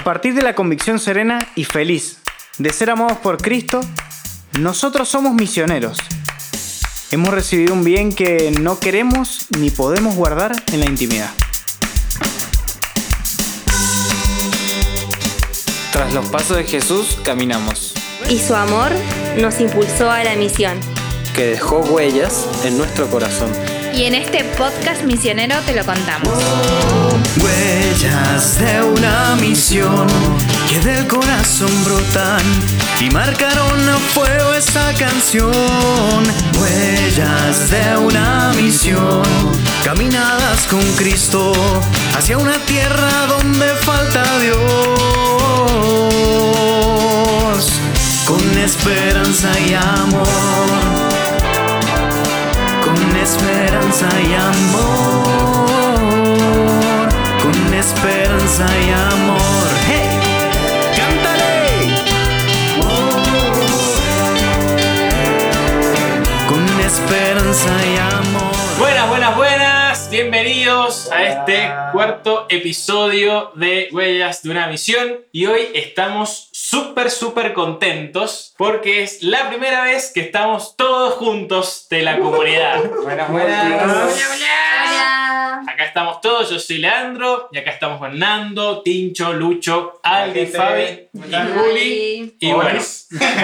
A partir de la convicción serena y feliz de ser amados por Cristo, nosotros somos misioneros. Hemos recibido un bien que no queremos ni podemos guardar en la intimidad. Tras los pasos de Jesús caminamos, y su amor nos impulsó a la misión. que dejó huellas en nuestro corazón. Y en este podcast misionero te lo contamos. Huellas de una misión que del corazón brotan y marcaron a fuego esta canción. Huellas de una misión, caminadas con Cristo hacia una tierra donde falta Dios. Con esperanza y amor con esperanza y amor, esperanza y amor. ¡Hey! ¡Cántale! Con esperanza y amor. Buenas, buenas, buenas. Bienvenidos a este cuarto episodio de Huellas de una Misión. Y hoy estamos súper, súper contentos porque es la primera vez que estamos todos juntos de la comunidad. Buenas, buenas. Acá estamos todos, yo soy Leandro y acá estamos con Nando, Tincho, Lucho, Aldi, Fabi y Juli. Y bueno,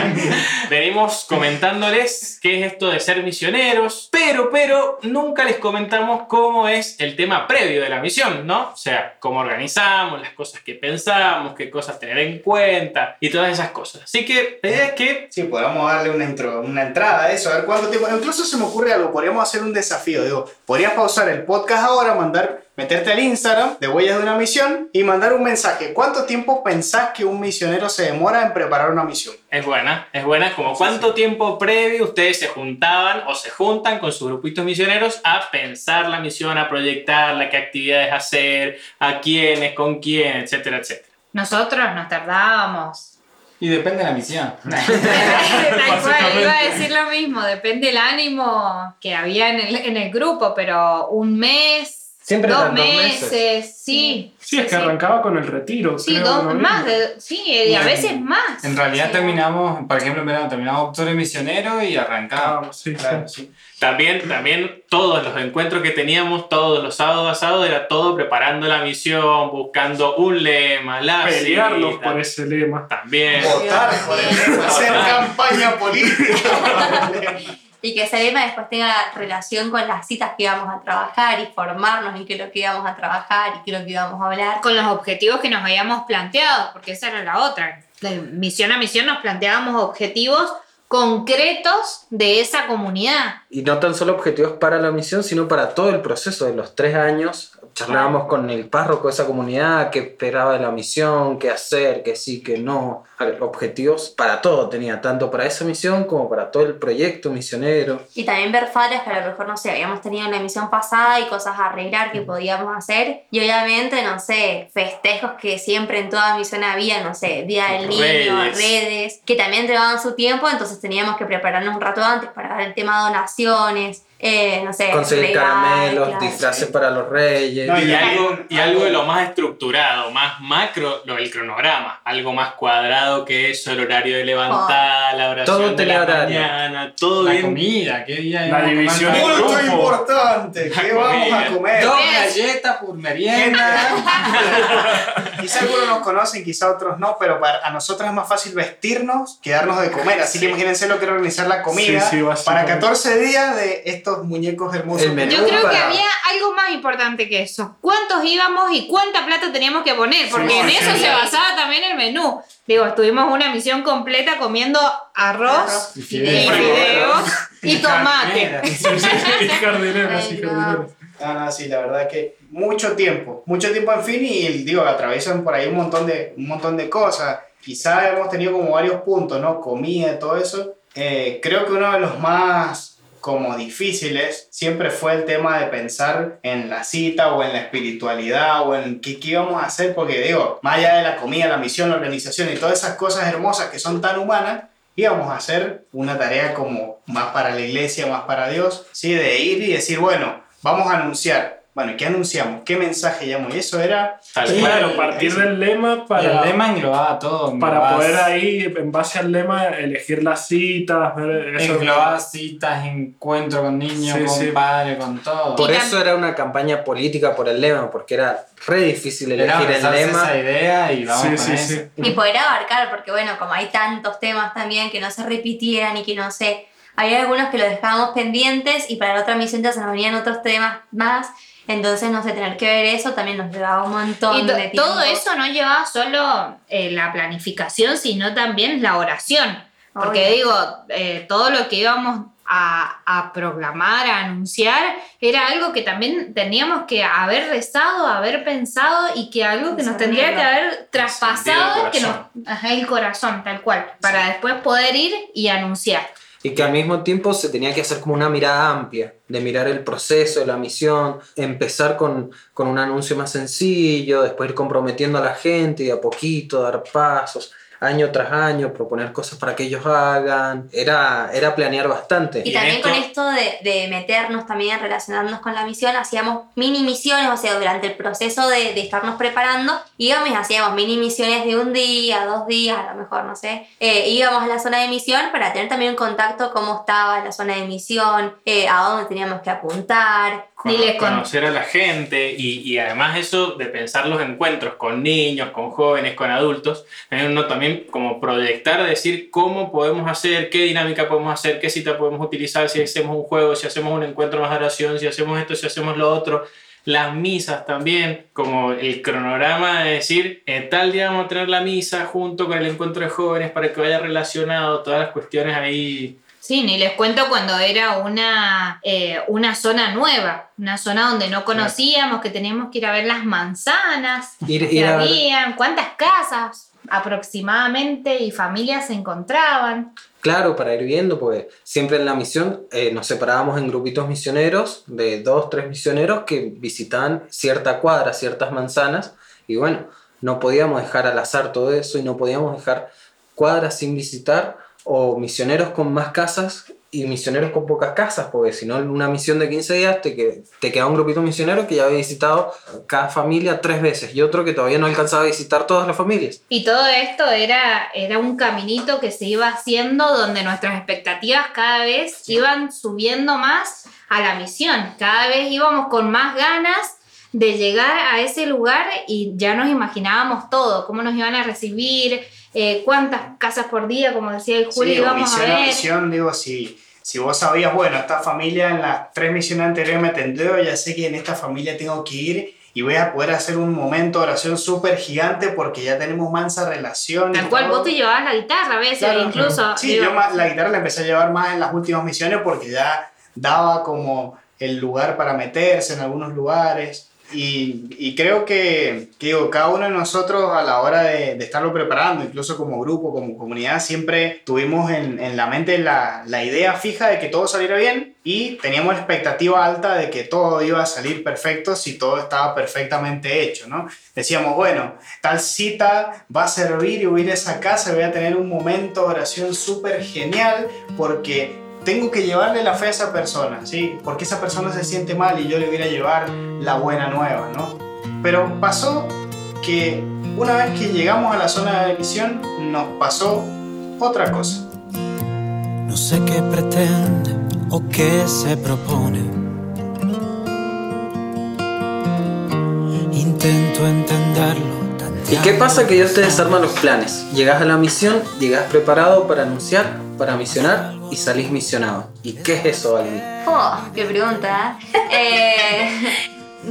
venimos comentándoles qué es esto de ser misioneros, pero, pero nunca les comentamos cómo es el tema previo de la misión, ¿no? O sea, cómo organizamos, las cosas que pensamos, qué cosas tener en cuenta y todas esas cosas. Así que la idea es que Sí, podríamos darle una, intro, una entrada a eso, a ver cuánto tiempo. Incluso se me ocurre algo, podríamos hacer un desafío. Digo, podrías pausar el podcast ahora, mandar, meterte al Instagram de Huellas de una Misión y mandar un mensaje. ¿Cuánto tiempo pensás que un misionero se demora en preparar una misión? Es buena, es buena. Como cuánto tiempo previo ustedes se juntaban o se juntan con sus grupitos misioneros a pensar la misión, a proyectarla, qué actividades hacer, a quiénes, con quién, etcétera, etcétera. Nosotros nos tardábamos. Y depende de la misión. Tal cual, iba a decir lo mismo, depende el ánimo que había en el, en el grupo, pero un mes, Siempre dos eran dos meses, meses. sí. Sí, es que arrancaba con el retiro. Sí, creo, dos, más, de, sí, y a veces más. En realidad Sí. terminamos, por ejemplo, en verano terminamos octubre misionero y arrancábamos. Ah, sí, Claro, sí. sí. También, también todos los encuentros que teníamos, todos los sábados a sábado, era todo preparando la misión, buscando un lema, la Pelearnos cita, por ese lema. También. Votar por el hacer campaña política. Y que ese lema después tenga relación con las citas que íbamos a trabajar y formarnos en qué es lo que íbamos a trabajar y qué es lo que íbamos a hablar. Con los objetivos que nos habíamos planteado, porque esa era la otra. De misión a misión nos planteábamos objetivos concretos de esa comunidad. Y no tan solo objetivos para la misión, sino para todo el proceso de los tres años. Charlábamos con el párroco de esa comunidad, qué esperaba de la misión, qué hacer, qué sí, qué no. Objetivos para todo tenía, tanto para esa misión como para todo el proyecto misionero. Y también ver fallas que a lo mejor, no sé, habíamos tenido en la emisión pasada y cosas a arreglar que podíamos hacer. Y obviamente, no sé, festejos que siempre en toda misión había, no sé, Día del Niño, Redes. redes, que también llevaban su tiempo, entonces teníamos que prepararnos un rato antes para dar el tema de donaciones, eh, no sé, Conseguir caramelos, claro. disfraces para los reyes. No, Y Y algo, y algo de lo más estructurado, más macro, lo del cronograma. Algo más cuadrado que eso, el horario de levantar, la oración Todo de la horario. mañana, todo La bien. comida, qué día La división Mucho importante. ¿Qué vamos a comer? Dos galletas por merienda. Quizá algunos nos conocen, quizá otros no, pero para, a nosotros es más fácil vestirnos que darnos de comer. Así que imagínense lo que era organizar la comida Sí, sí, para básicamente. 14 días de estos muñecos hermosos. El menú. Yo creo que para- había algo más importante que eso. ¿Cuántos íbamos y cuánta plata teníamos que poner? Porque Sí, en sí, eso sí. se basaba también el menú. Digo, estuvimos una misión completa comiendo arroz, Arroz y y fideos, fideos. y tomate. Sí, jardineras. No, no, sí, la verdad que mucho tiempo, mucho tiempo en fin y digo, atraviesan por ahí un montón de, un montón de cosas. Quizá hemos tenido como varios puntos, ¿no? Comida y todo eso. Eh, creo que uno de los más como difíciles siempre fue el tema de pensar en la cita o en la espiritualidad o en qué, qué íbamos a hacer, porque digo, más allá de la comida, la misión, la organización y todas esas cosas hermosas que son tan humanas, íbamos a hacer una tarea como más para la iglesia, más para Dios, ¿sí? De ir y decir, bueno, vamos a anunciar bueno, ¿qué anunciamos? ¿Qué mensaje llamo? Y eso era... Tal Sí. Claro, partir del lema para, el lema englobaba todo. para poder ahí, en base al lema, elegir las citas, ver eso. Englobaba citas, encuentro con niños, Sí, con sí. padre, con todo. Por eso era una campaña política por el lema, porque era re difícil Era elegir el abrazarse lema. esa idea y vamos Sí, con sí, eso. sí. Y poder abarcar, porque bueno, como hay tantos temas también que no se repitieran y que no sé, había algunos que los dejábamos pendientes y para la otra misión ya se nos venían otros temas más, entonces no sé, tener que ver eso también nos llevaba un montón Y de tiempo. todo eso no llevaba solo eh, la planificación, sino también la oración. Porque Obvio. digo, eh, todo lo que íbamos a, a proclamar, a anunciar, era algo que también teníamos que haber rezado, haber pensado y que algo que nos tendría que haber traspasado, el que nos, corazón. ajá, el corazón, tal cual, para después poder ir y anunciar. Y que al mismo tiempo se tenía que hacer como una mirada amplia, de mirar el proceso la misión, empezar con, con un anuncio más sencillo, después ir comprometiendo a la gente y a poquito dar pasos, año tras año, proponer cosas para que ellos hagan. Era, era planear bastante. Y Y también esto- con esto de, de meternos también, relacionarnos con la misión, hacíamos mini misiones, o sea, durante el proceso de, de estarnos preparando, íbamos y hacíamos mini misiones de un día, dos días, a lo mejor, no sé. Eh, íbamos a la zona de misión para tener también un contacto cómo estaba la zona de misión, eh, a dónde teníamos que apuntar. Con- conocer a la gente y, y además eso de pensar los encuentros con niños, con jóvenes, con adultos, uno también como proyectar, decir cómo podemos hacer, qué dinámica podemos hacer, qué cita podemos utilizar, si hacemos un juego, si hacemos un encuentro más de oración, si hacemos esto, si hacemos lo otro. Las misas también, como el cronograma de decir, eh, tal día vamos a tener la misa junto con el encuentro de jóvenes para que vaya relacionado, todas las cuestiones ahí. Sí, ni les cuento cuando era una, eh, una zona nueva, una zona donde no conocíamos, que teníamos que ir a ver las manzanas, Ir, que ir a cuántas casas aproximadamente y familias se encontraban. Claro, para ir viendo, pues siempre en la misión eh, nos separábamos en grupitos misioneros, de dos, tres misioneros que visitaban cierta cuadra, ciertas manzanas, y bueno, no podíamos dejar al azar todo eso y no podíamos dejar cuadras sin visitar o misioneros con más casas y misioneros con pocas casas, porque si no, en una misión de 15 días te, que, te queda un grupito misionero que ya había visitado cada familia tres veces y otro que todavía no alcanzaba a visitar todas las familias. Y todo esto era, era un caminito que se iba haciendo donde nuestras expectativas cada vez iban subiendo más a la misión. Cada vez íbamos con más ganas de llegar a ese lugar y ya nos imaginábamos todo, cómo nos iban a recibir, eh, cuántas casas por día, como decía el Juli, Sí, íbamos a misión a ver. misión, digo, si, si vos sabías, bueno, esta familia en las tres misiones anteriores me atendió, ya sé que en esta familia tengo que ir y voy a poder hacer un momento de oración súper gigante porque ya tenemos mansa relación. Tal cual, todo. vos te llevabas la guitarra a veces, Claro, incluso. Sí, digo, yo ma- la guitarra la empecé a llevar más en las últimas misiones porque ya daba como el lugar para meterse en algunos lugares. Y, y creo que, que digo, cada uno de nosotros a la hora de, estarlo preparando, incluso como grupo, como comunidad, siempre tuvimos en, en la mente la, la idea fija de que todo saliera bien y teníamos la expectativa alta de que todo iba a salir perfecto si todo estaba perfectamente hecho, ¿no? Decíamos, bueno, tal cita va a servir y voy a ir esa casa voy a tener un momento de oración súper genial porque tengo que llevarle la fe a esa persona, ¿sí? Porque esa persona se siente mal y yo le voy a llevar la buena nueva, ¿no? Pero pasó que una vez que llegamos a la zona de misión nos pasó otra cosa. No sé qué pretende o qué se propone. Intento entenderlo. ¿Y qué pasa que Dios te desarma los planes? Llegas a la misión, llegas preparado para anunciar, para misionar y salís misionado. ¿Y qué es eso, Albi? Oh, qué pregunta. Eh,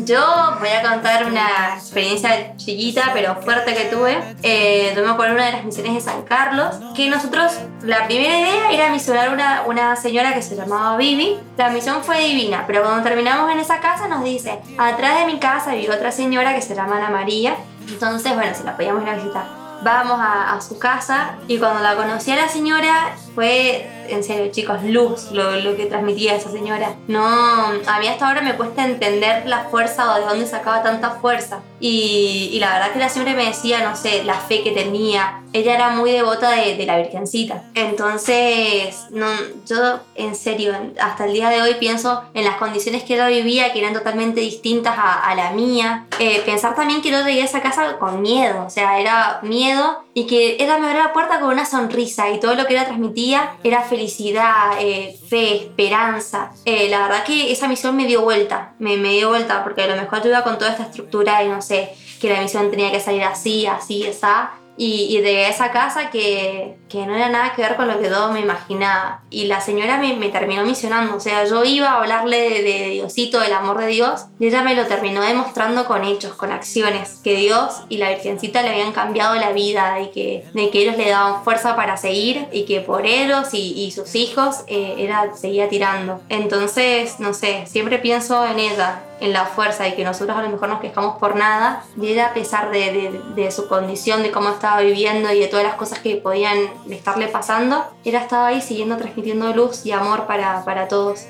yo voy a contar una experiencia chiquita pero fuerte que tuve. Eh, yo me acuerdo una de las misiones de San Carlos, que nosotros, la primera idea era misionar una, una señora que se llamaba Vivi. La misión fue divina, pero cuando terminamos en esa casa nos dice, atrás de mi casa vive otra señora que se llama Ana María. Entonces, bueno, si la podíamos ir a visitar. Vamos a, a su casa y cuando la conocí a la señora fue en serio, chicos, luz lo, lo que transmitía esa señora. No, a mí hasta ahora me cuesta entender la fuerza o de dónde sacaba tanta fuerza. Y, la verdad que ella siempre me decía, no sé, la fe que tenía. Ella era muy devota de, de la Virgencita. Entonces, no, yo en serio, hasta el día de hoy pienso en las condiciones que ella vivía, que eran totalmente distintas a, a la mía. Eh, pensar también que yo llegué a esa casa con miedo, o sea, era miedo y que ella me abrió la puerta con una sonrisa y todo lo que ella transmitía era felicidad, eh, fe, esperanza. Eh, la verdad que esa misión me dio vuelta, me, dio vuelta porque a lo mejor yo con toda esta estructura y no sé, que la misión tenía que salir así, así, esa. Y, de esa casa que, que no era nada que ver con lo que yo me imaginaba. Y la señora me, terminó misionando. O sea, yo iba a hablarle de, de Diosito, del amor de Dios, y ella me lo terminó demostrando con hechos, con acciones. Que Dios y la Virgencita le habían cambiado la vida, y que, de que ellos le daban fuerza para seguir, y que por ellos y, y sus hijos eh, era, seguía tirando. Entonces, no sé, siempre pienso en ella, en la fuerza y que nosotros a lo mejor nos quejamos por nada, y ella a pesar de, de, de su condición, de cómo estaba viviendo y de todas las cosas que podían estarle pasando, ella estaba ahí siguiendo transmitiendo luz y amor para, para todos.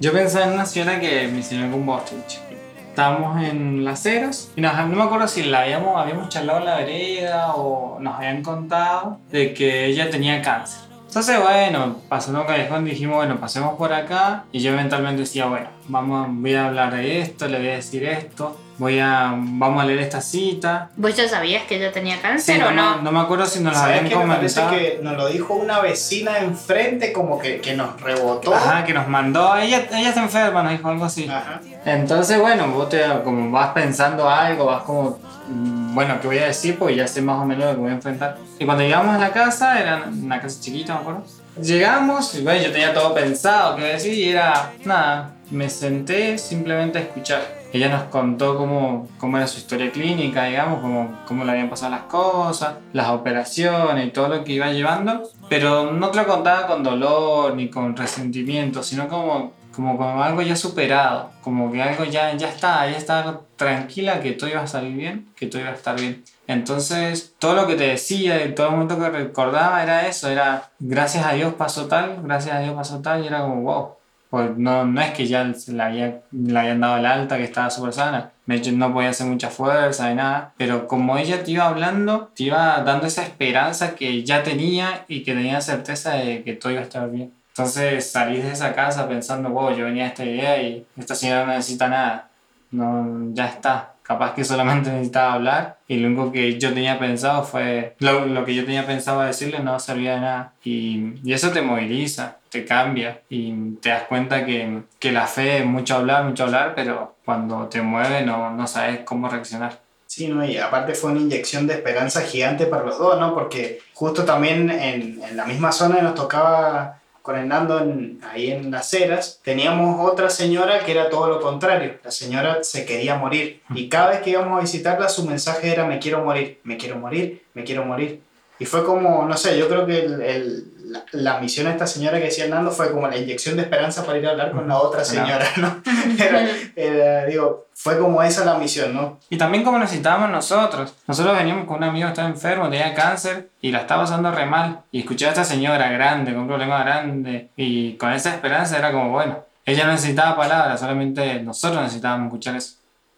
Yo pensaba en una señora que me enseñó con Bostich. Estábamos en las ceros y nos, no me acuerdo si la habíamos, habíamos charlado en la vereda o nos habían contado de que ella tenía cáncer. Entonces, bueno, pasando un callejón dijimos, bueno, pasemos por acá. Y yo mentalmente decía, bueno, vamos, voy a hablar de esto, le voy a decir esto, voy a, vamos a leer esta cita. ¿Vos ya sabías que ella tenía Sí, cáncer no, o no? no, no me acuerdo si nos lo ¿Sabes habían? Me parece comentado. que nos lo dijo una vecina enfrente, como que, que nos rebotó. Ajá, que nos mandó, ella, ella está enferma, nos dijo algo así. Ajá. Entonces, bueno, vos te, como vas pensando algo, vas como, mm, bueno, ¿qué voy a decir? Porque ya sé más o menos lo que voy a enfrentar. Y cuando llegamos a la casa, era una casa chiquita, me acuerdo. Llegamos, y bueno, yo tenía todo pensado, qué decir, y era, nada, me senté simplemente a escuchar. Ella nos contó cómo, cómo era su historia clínica, digamos, cómo, cómo le habían pasado las cosas, las operaciones y todo lo que iba llevando, pero no te lo contaba con dolor ni con resentimiento, sino como, como, como algo ya superado, como que algo ya, ya está, ya está tranquila que todo iba a salir bien, que todo iba a estar bien. Entonces, todo lo que te decía y todo el momento que recordaba era eso, era gracias a Dios pasó tal, gracias a Dios pasó tal, y era como wow. Pues no, no es que ya le, había, le habían dado el alta, que estaba súper sana. De hecho, no podía hacer mucha fuerza ni nada. Pero como ella te iba hablando, te iba dando esa esperanza que ya tenía y que tenía certeza de que todo iba a estar bien. Entonces salís de esa casa pensando, wow, yo venía a esta idea y esta señora no necesita nada. No, ya está. Capaz que solamente necesitaba hablar y lo único que yo tenía pensado fue, lo, lo que yo tenía pensado decirle no servía de nada. Y, y eso te moviliza, te cambia y te das cuenta que, que la fe es mucho hablar, mucho hablar, pero cuando te mueve no, no sabes cómo reaccionar. Sí, ¿no? y aparte fue una inyección de esperanza gigante para los dos, ¿no? Porque justo también en, en la misma zona nos tocaba con el Nando en- ahí en las eras, teníamos otra señora que era todo lo contrario. La señora se quería morir. Y cada vez que íbamos a visitarla, su mensaje era me quiero morir, me quiero morir, me quiero morir. Y fue como, no sé, yo creo que el- el- la, la misión de esta señora que decía Nando fue como la inyección de esperanza para ir a hablar con la otra señora, ¿no? Era, era, digo, fue como esa la misión, ¿no? Y también como necesitábamos nosotros. Nosotros veníamos con un amigo que estaba enfermo, tenía cáncer y la estaba pasando re mal. Y escuché a esta señora grande, con un problema grande. Y con esa esperanza era como, bueno, ella no necesitaba palabras, solamente nosotros necesitábamos escuchar eso.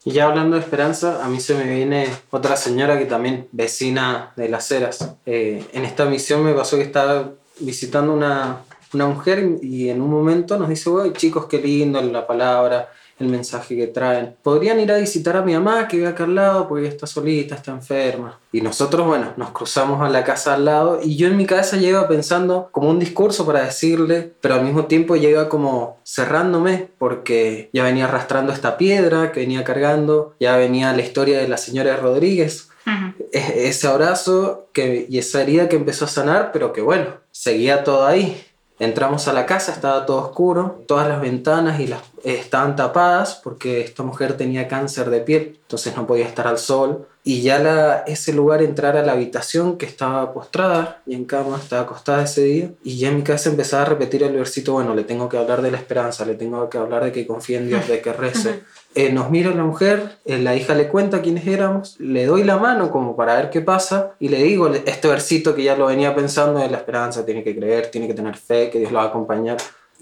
Y ya hablando de esperanza, a mí se me viene otra señora que también vecina de las Heras. Eh, en esta misión me pasó que estaba visitando una, una mujer y en un momento nos dice, "Uy, chicos, qué lindo la palabra, el mensaje que traen. Podrían ir a visitar a mi mamá que vive acá al lado porque ella está solita, está enferma. Y nosotros, bueno, nos cruzamos a la casa al lado y yo en mi cabeza iba pensando como un discurso para decirle, pero al mismo tiempo iba como cerrándome porque ya venía arrastrando esta piedra que venía cargando, ya venía la historia de la señora Rodríguez, Ujú. e- ese abrazo que, y esa herida que empezó a sanar, pero que bueno, seguía todo ahí. Entramos a la casa, estaba todo oscuro, todas las ventanas y las, eh, estaban tapadas porque esta mujer tenía cáncer de piel, entonces no podía estar al sol. Y ya la, ese lugar entrar a la habitación que estaba postrada y en cama, estaba acostada ese día, y ya en mi casa empezaba a repetir el versito, bueno, le tengo que hablar de la esperanza, le tengo que hablar de que confíe en Dios, de que rece. Eh, nos mira la mujer, eh, la hija le cuenta quiénes éramos, le doy la mano como para ver qué pasa y le digo este versito que ya lo venía pensando de la esperanza, tiene que creer, tiene que tener fe, que Dios lo va a acompañar.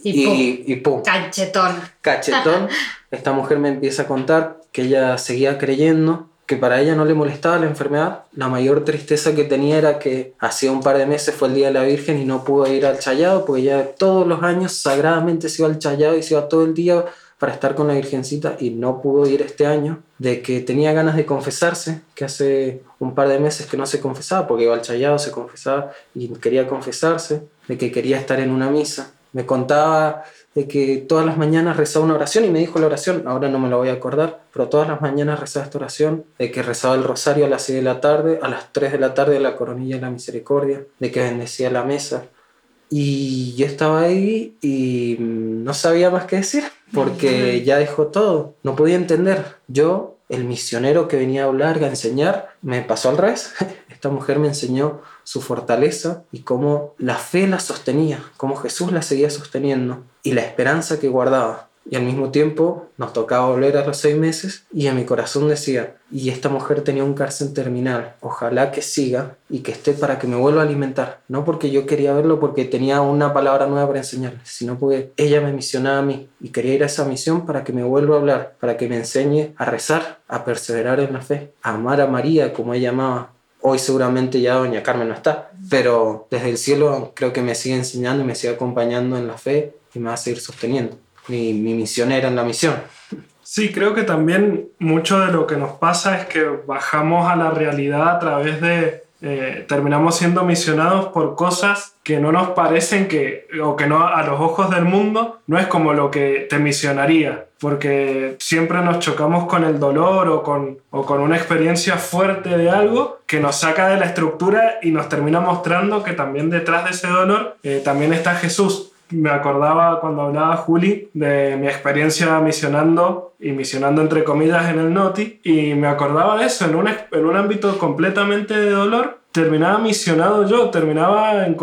Y pum. Y, y pum, Cachetón. cachetón, esta mujer me empieza a contar que ella seguía creyendo, que para ella no le molestaba la enfermedad. La mayor tristeza que tenía era que hacía un par de meses fue el Día de la Virgen y no pudo ir al Chayado, porque ella todos los años sagradamente se iba al Chayado y se iba todo el día para estar con la Virgencita y no pudo ir este año, de que tenía ganas de confesarse, que hace un par de meses que no se confesaba, porque iba al Chayado, se confesaba y quería confesarse, de que quería estar en una misa. Me contaba de que todas las mañanas rezaba una oración y me dijo la oración, ahora no me la voy a acordar, pero todas las mañanas rezaba esta oración, de que rezaba el rosario a las 6 de la tarde, a las 3 de la tarde la coronilla de la misericordia, de que bendecía la mesa. Y yo estaba ahí y no sabía más qué decir, porque ya dijo todo, no podía entender. Yo, el misionero que venía a hablar, a enseñar, me pasó al revés. Esta mujer me enseñó su fortaleza y cómo la fe la sostenía, cómo Jesús la seguía sosteniendo y la esperanza que guardaba. Y al mismo tiempo nos tocaba volver a los seis meses y en mi corazón decía, y esta mujer tenía un cárcel terminal, ojalá que siga y que esté para que me vuelva a alimentar. No porque yo quería verlo porque tenía una palabra nueva para enseñarle, sino porque ella me misionaba a mí y quería ir a esa misión para que me vuelva a hablar, para que me enseñe a rezar, a perseverar en la fe, a amar a María como ella amaba. Hoy seguramente ya doña Carmen no está, pero desde el cielo creo que me sigue enseñando y me sigue acompañando en la fe y me va a seguir sosteniendo. Mi, mi misionera en la misión. Sí, creo que también mucho de lo que nos pasa es que bajamos a la realidad a través de... eh, terminamos siendo misionados por cosas que no nos parecen que, o que no a los ojos del mundo, no es como lo que te misionaría, porque siempre nos chocamos con el dolor o con, o con una experiencia fuerte de algo que nos saca de la estructura y nos termina mostrando que también detrás de ese dolor eh, también está Jesús me acordaba cuando hablaba Juli de mi experiencia misionando y misionando entre comillas en el Noti y me acordaba de eso en un, en un ámbito completamente de dolor terminaba misionado yo terminaba en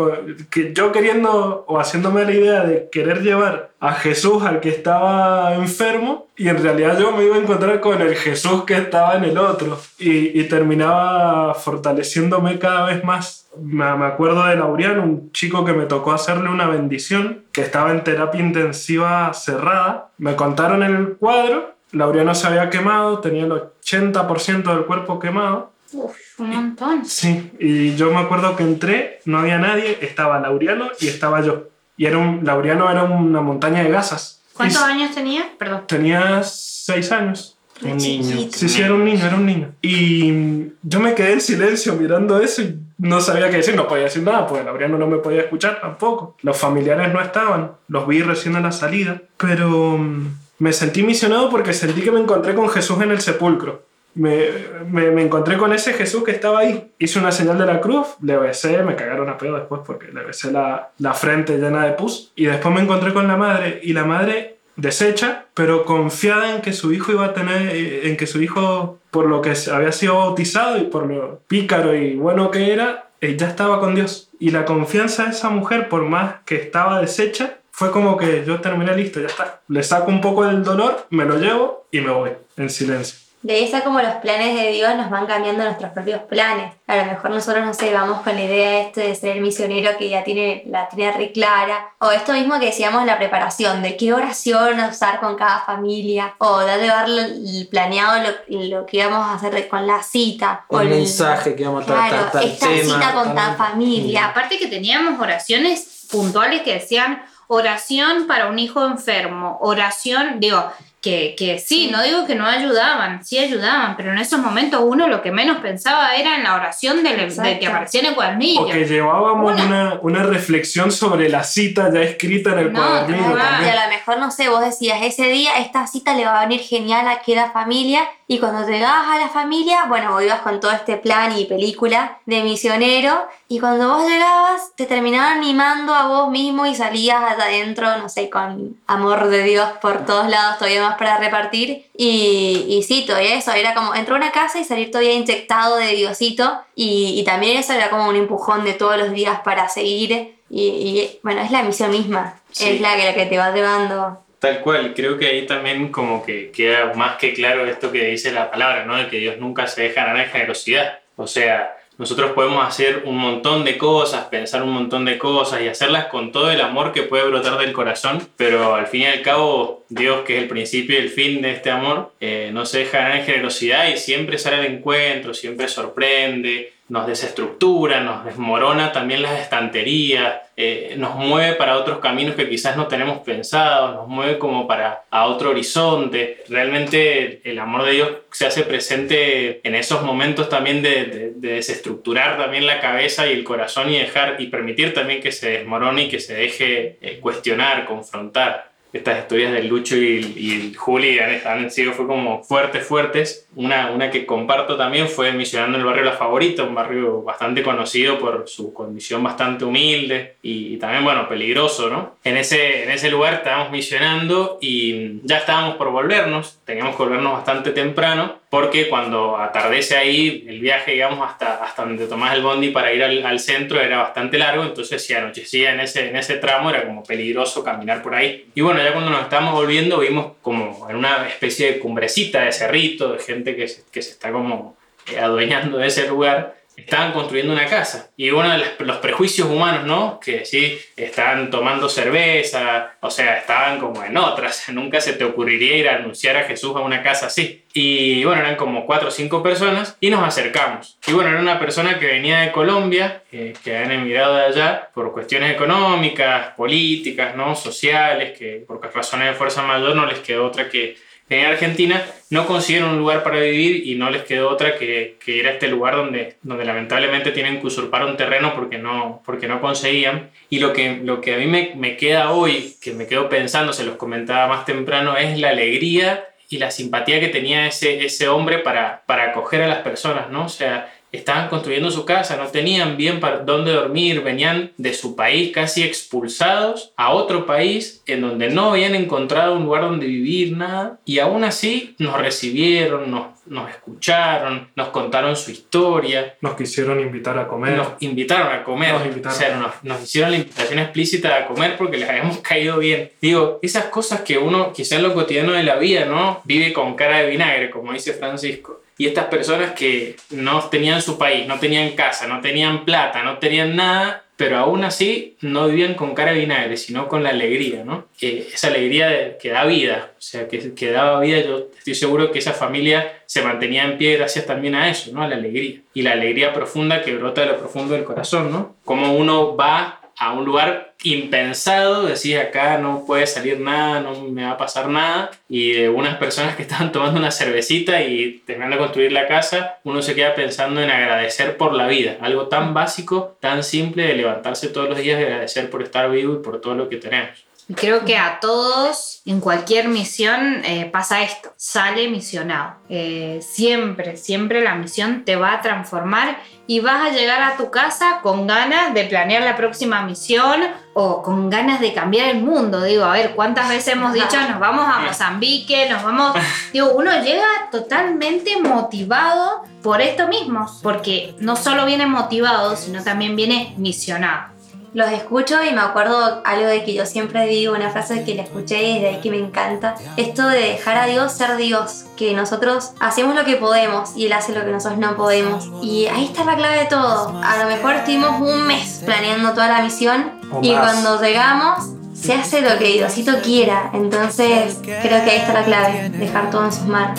que yo queriendo o haciéndome la idea de querer llevar a Jesús al que estaba enfermo y en realidad yo me iba a encontrar con el Jesús que estaba en el otro y, y terminaba fortaleciéndome cada vez más me, me acuerdo de Laureano, un chico que me tocó hacerle una bendición, que estaba en terapia intensiva cerrada. Me contaron el cuadro, Laureano se había quemado, tenía el 80% del cuerpo quemado. Uf, un montón. Sí, y yo me acuerdo que entré, no había nadie, estaba Laureano y estaba yo. Y era un, Laureano era una montaña de gasas. ¿Cuántos Y años tenía? Perdón. Tenía seis años. Un niño. Sí, sí, era un niño, era un niño. Y yo me quedé en silencio mirando eso y no sabía qué decir, no podía decir nada, porque Laureano no me podía escuchar tampoco. Los familiares no estaban, los vi recién a la salida. Pero mm, me sentí misionado porque sentí que me encontré con Jesús en el sepulcro. Me, me, me encontré con ese Jesús que estaba ahí. Hice una señal de la cruz, le besé, me cagaron a pedo después porque le besé la, la frente llena de pus. Y después me encontré con la madre y la madre deshecha, pero confiada en que su hijo iba a tener, eh, en que su hijo, por lo que había sido bautizado y por lo pícaro y bueno que era, eh, ya estaba con Dios. Y la confianza de esa mujer, por más que estaba deshecha, fue como que yo terminé listo, ya está. Le saco un poco del dolor, me lo llevo y me voy en silencio. De ahí está como los planes de Dios nos van cambiando nuestros propios planes. A lo mejor nosotros, no sé, vamos con la idea este de ser el misionero que ya tiene, la tiene re clara. O esto mismo que decíamos, la preparación, de qué oración usar con cada familia. O de llevar el planeado lo, lo que íbamos a hacer con la cita. o El mensaje que vamos a tratar, Claro, tal esta tema, cita con tal- familia. aparte que teníamos oraciones puntuales que decían oración para un hijo enfermo, oración, digo, que, que sí, no digo que no ayudaban, sí ayudaban, pero en esos momentos uno lo que menos pensaba era en la oración del, de que aparecía en el cuadernillo. O que llevábamos Una. una, una reflexión sobre la cita ya escrita en el No, cuadernillo no. Y a lo mejor, no sé, vos decías, ese día esta cita le va a venir genial a aquella familia Y cuando llegabas a la familia, bueno, vos ibas con todo este plan y película de misionero. Y cuando vos llegabas, te terminaban animando a vos mismo y salías allá adentro, no sé, con amor de Dios por todos lados, todavía más para repartir. Y, y sí, todavía eso, era como entrar a una casa y salir todavía inyectado de Diosito. Y, y también eso era como un empujón de todos los días para seguir. Y, y, bueno, es la misión misma, Sí. es la que, la que te va llevando. Tal cual, creo que ahí también como que queda más que claro esto que dice la palabra, ¿no? De que Dios nunca se deja ganar en generosidad. O sea, nosotros podemos hacer un montón de cosas, pensar un montón de cosas y hacerlas con todo el amor que puede brotar del corazón, pero al fin y al cabo, Dios, que es el principio y el fin de este amor, eh, no se deja ganar en generosidad y siempre sale al encuentro, siempre sorprende, nos desestructura, nos desmorona también las estanterías, eh, nos mueve para otros caminos que quizás no tenemos pensados, nos mueve como para a otro horizonte. Realmente el amor de Dios se hace presente en esos momentos también de, de- de desestructurar también la cabeza y el corazón y dejar y permitir también que se desmorone y que se deje eh, cuestionar, confrontar estas historias del Lucho y y Juli han, han sido fue como fuertes, fuertes. Una, una que comparto también fue misionando en el barrio La Favorita, un barrio bastante conocido por su condición bastante humilde y, también, bueno, peligroso, ¿no? En ese, en ese lugar estábamos misionando y ya estábamos por volvernos, teníamos que volvernos bastante temprano porque cuando atardece ahí, el viaje, digamos, hasta, hasta donde tomás el bondi para ir al, al centro era bastante largo, entonces si anochecía en ese, en ese tramo era como peligroso caminar por ahí. Y bueno, ya cuando nos estábamos volviendo vimos como en una especie de cumbrecita de cerrito, de gente que se, que se está como eh, adueñando de ese lugar, estaban construyendo una casa. Y uno de los, prejuicios humanos, ¿no? Que sí, estaban tomando cerveza, o sea, estaban como en otras. Nunca se te ocurriría ir a anunciar a Jesús a una casa así. Y bueno, eran como cuatro o cinco personas y nos acercamos. Y bueno, era una persona que venía de Colombia, eh, que habían emigrado de allá por cuestiones económicas, políticas, ¿no? Sociales, que por razones de fuerza mayor no les quedó otra que en Argentina no consiguieron un lugar para vivir y no les quedó otra que, que ir a este lugar donde, donde lamentablemente tienen que usurpar un terreno porque no, porque no conseguían. Y lo que, lo que a mí me, me queda hoy, que me quedo pensando, se los comentaba más temprano, es la alegría y la simpatía que tenía ese, ese hombre para, para acoger a las personas, ¿no? O sea, estaban construyendo su casa, no tenían bien para dónde dormir, venían de su país casi expulsados a otro país en donde no habían encontrado un lugar donde vivir, nada, y aún así nos recibieron, nos, nos escucharon, nos contaron su historia, Nos quisieron invitar a comer. nos invitaron a comer, Nos invitaron. o sea, nos, nos hicieron la invitación explícita a comer porque les habíamos caído bien. Digo, esas cosas que uno quizá en lo cotidiano de la vida, ¿no? Vive con cara de vinagre, como dice Francisco. Y estas personas que no tenían su país, no tenían casa, no tenían plata, no tenían nada, pero aún así no vivían con cara de vinagre, sino con la alegría, ¿no? Eh, esa alegría de- que da vida, o sea, que, que daba vida, yo estoy seguro que esa familia se mantenía en pie gracias también a eso, ¿no? A la alegría. Y la alegría profunda que brota de lo profundo del corazón, ¿no? Como uno va a un lugar impensado, decís acá no puede salir nada, no me va a pasar nada, y de unas personas que estaban tomando una cervecita y terminando de construir la casa, uno se queda pensando en agradecer por la vida, algo tan básico, tan simple de levantarse todos los días y agradecer por estar vivo y por todo lo que tenemos. Creo que a todos, en cualquier misión, eh, pasa esto. Sale misionado. Eh, siempre, siempre la misión te va a transformar y vas a llegar a tu casa con ganas de planear la próxima misión o con ganas de cambiar el mundo. Digo, a ver, ¿cuántas veces hemos dicho nos vamos a Mozambique, nos vamos... Digo, uno llega totalmente motivado por esto mismo, porque no solo viene motivado, sino también viene misionado. Los escucho y me acuerdo algo de que yo siempre digo, una frase que la escuché y de ahí que me encanta. Esto de dejar a Dios ser Dios, que nosotros hacemos lo que podemos y Él hace lo que nosotros no podemos. Y ahí está la clave de todo. A lo mejor estuvimos un mes planeando toda la misión O y más. cuando llegamos se hace lo que Diosito quiera. Entonces creo que ahí está la clave, dejar todo en sus manos.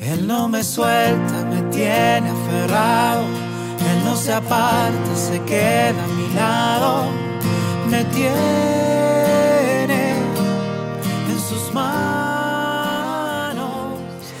Él no me suelta, me tiene aferrado. Él no se aparta, se queda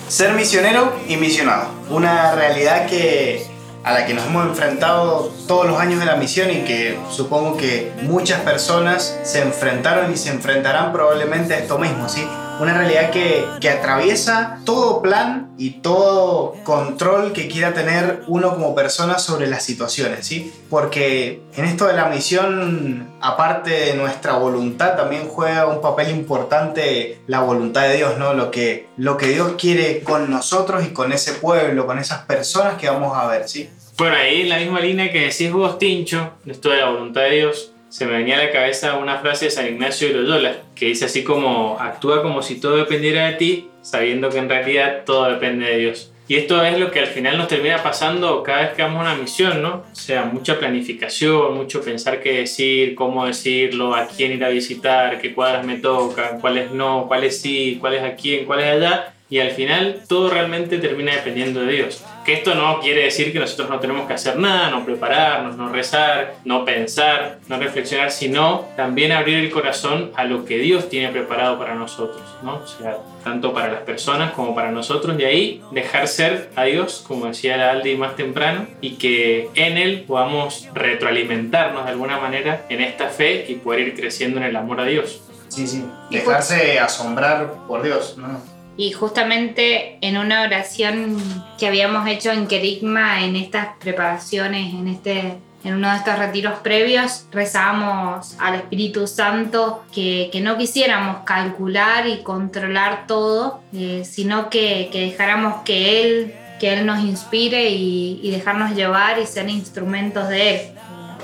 Ser misionero y misionado. Una realidad que a la que nos hemos enfrentado todos los años de la misión y que supongo que muchas personas se enfrentaron y se enfrentarán probablemente a esto mismo, ¿sí? Una realidad que, atraviesa todo plan y todo control que quiera tener uno como persona sobre las situaciones, ¿sí? Porque en esto de la misión, aparte de nuestra voluntad, también juega un papel importante la voluntad de Dios, ¿no? Lo que, lo que Dios quiere con nosotros y con ese pueblo, con esas personas que vamos a ver, ¿sí? Bueno, ahí en la misma línea que decís vos, Tincho, esto de la voluntad de Dios, se me venía a la cabeza una frase de San Ignacio de Loyola, que dice así como, actúa como si todo dependiera de ti, sabiendo que en realidad todo depende de Dios. Y esto es lo que al final nos termina pasando cada vez que vamos una misión, ¿no? O sea, mucha planificación, mucho pensar qué decir, cómo decirlo, a quién ir a visitar, qué cuadras me tocan, cuáles no, cuáles sí, cuáles a quién, cuáles allá. Y al final todo realmente termina dependiendo de Dios. Que esto no quiere decir que nosotros no tenemos que hacer nada, no prepararnos, no rezar, no pensar, no reflexionar, sino también abrir el corazón a lo que Dios tiene preparado para nosotros, ¿no? O sea, tanto para las personas como para nosotros, y ahí dejar ser a Dios, como decía la Aldi más temprano, y que en Él podamos retroalimentarnos de alguna manera en esta fe y poder ir creciendo en el amor a Dios. Sí, sí. Dejarse asombrar por Dios, ¿no? Y justamente en una oración que habíamos hecho en Kerigma, en estas preparaciones, en, este, en uno de estos retiros previos, rezábamos al Espíritu Santo que, que no quisiéramos calcular y controlar todo, eh, sino que, que, dejáramos que Él, que Él nos inspire y, y dejarnos llevar y ser instrumentos de Él.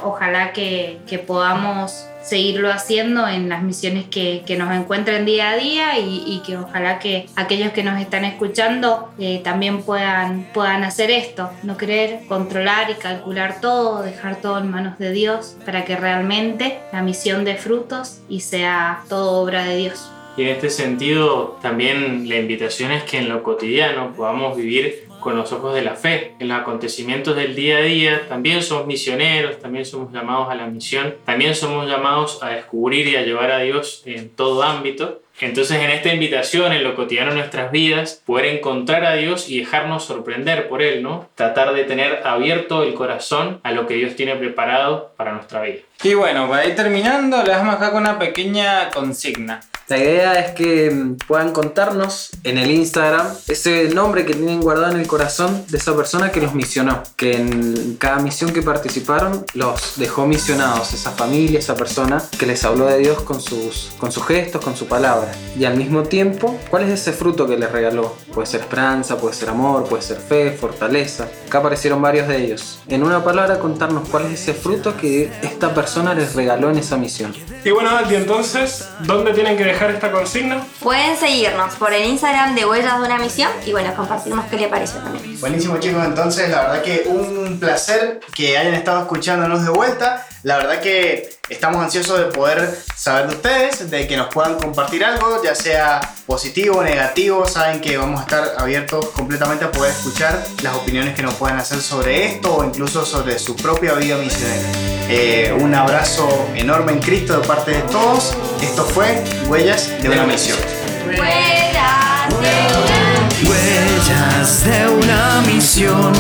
Ojalá que, podamos seguirlo haciendo en las misiones que, nos encuentren día a día y, y, que ojalá que aquellos que nos están escuchando eh, también puedan, puedan hacer esto, no querer controlar y calcular todo, dejar todo en manos de Dios para que realmente la misión dé frutos y sea todo obra de Dios. Y en este sentido también la invitación es que en lo cotidiano podamos vivir con los ojos de la fe. En los acontecimientos del día a día también somos misioneros, también somos llamados a la misión, también somos llamados a descubrir y a llevar a Dios en todo ámbito. Entonces en esta invitación, en lo cotidiano de nuestras vidas, poder encontrar a Dios y dejarnos sorprender por Él, ¿no? Tratar de tener abierto el corazón a lo que Dios tiene preparado para nuestra vida. Y bueno, para ir terminando, les vamos acá con una pequeña consigna. La idea es que puedan contarnos en el Instagram ese nombre que tienen guardado en el corazón de esa persona que los misionó, que en cada misión que participaron los dejó misionados, esa familia, esa persona que les habló de Dios con sus, con sus gestos, con su palabra. Y al mismo tiempo, ¿cuál es ese fruto que les regaló? Puede ser esperanza, puede ser amor, puede ser fe, fortaleza. Acá aparecieron varios de ellos. En una palabra, contarnos cuál es ese fruto que esta persona les regaló en esa misión. Y bueno, Aldi, entonces, ¿dónde tienen que dejar esta consigna? Pueden seguirnos por el Instagram de Huellas de una Misión y bueno, compartirnos qué le pareció también. Buenísimo chicos, entonces la verdad que un placer que hayan estado escuchándonos de vuelta. La verdad que estamos ansiosos de poder saber de ustedes, de que nos puedan compartir algo, ya sea positivo o negativo. Saben que vamos a estar abiertos completamente a poder escuchar las opiniones que nos puedan hacer sobre esto o incluso sobre su propia vida misionera. Eh, un abrazo enorme en Cristo de parte de todos. Esto fue Huellas de una misión. Huellas de una Huellas de una misión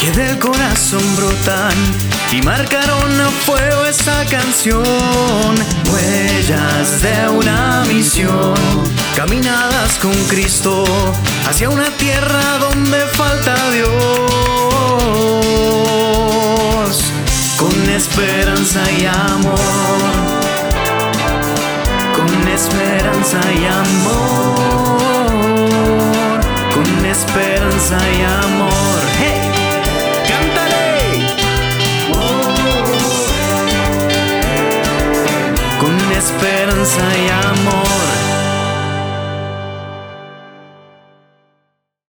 que del corazón brotan y marcaron a fuego esta canción. Huellas de una misión, caminadas con Cristo hacia una tierra donde falta Dios. Con esperanza y amor, con esperanza y amor, con esperanza y amor. Esperanza y amor.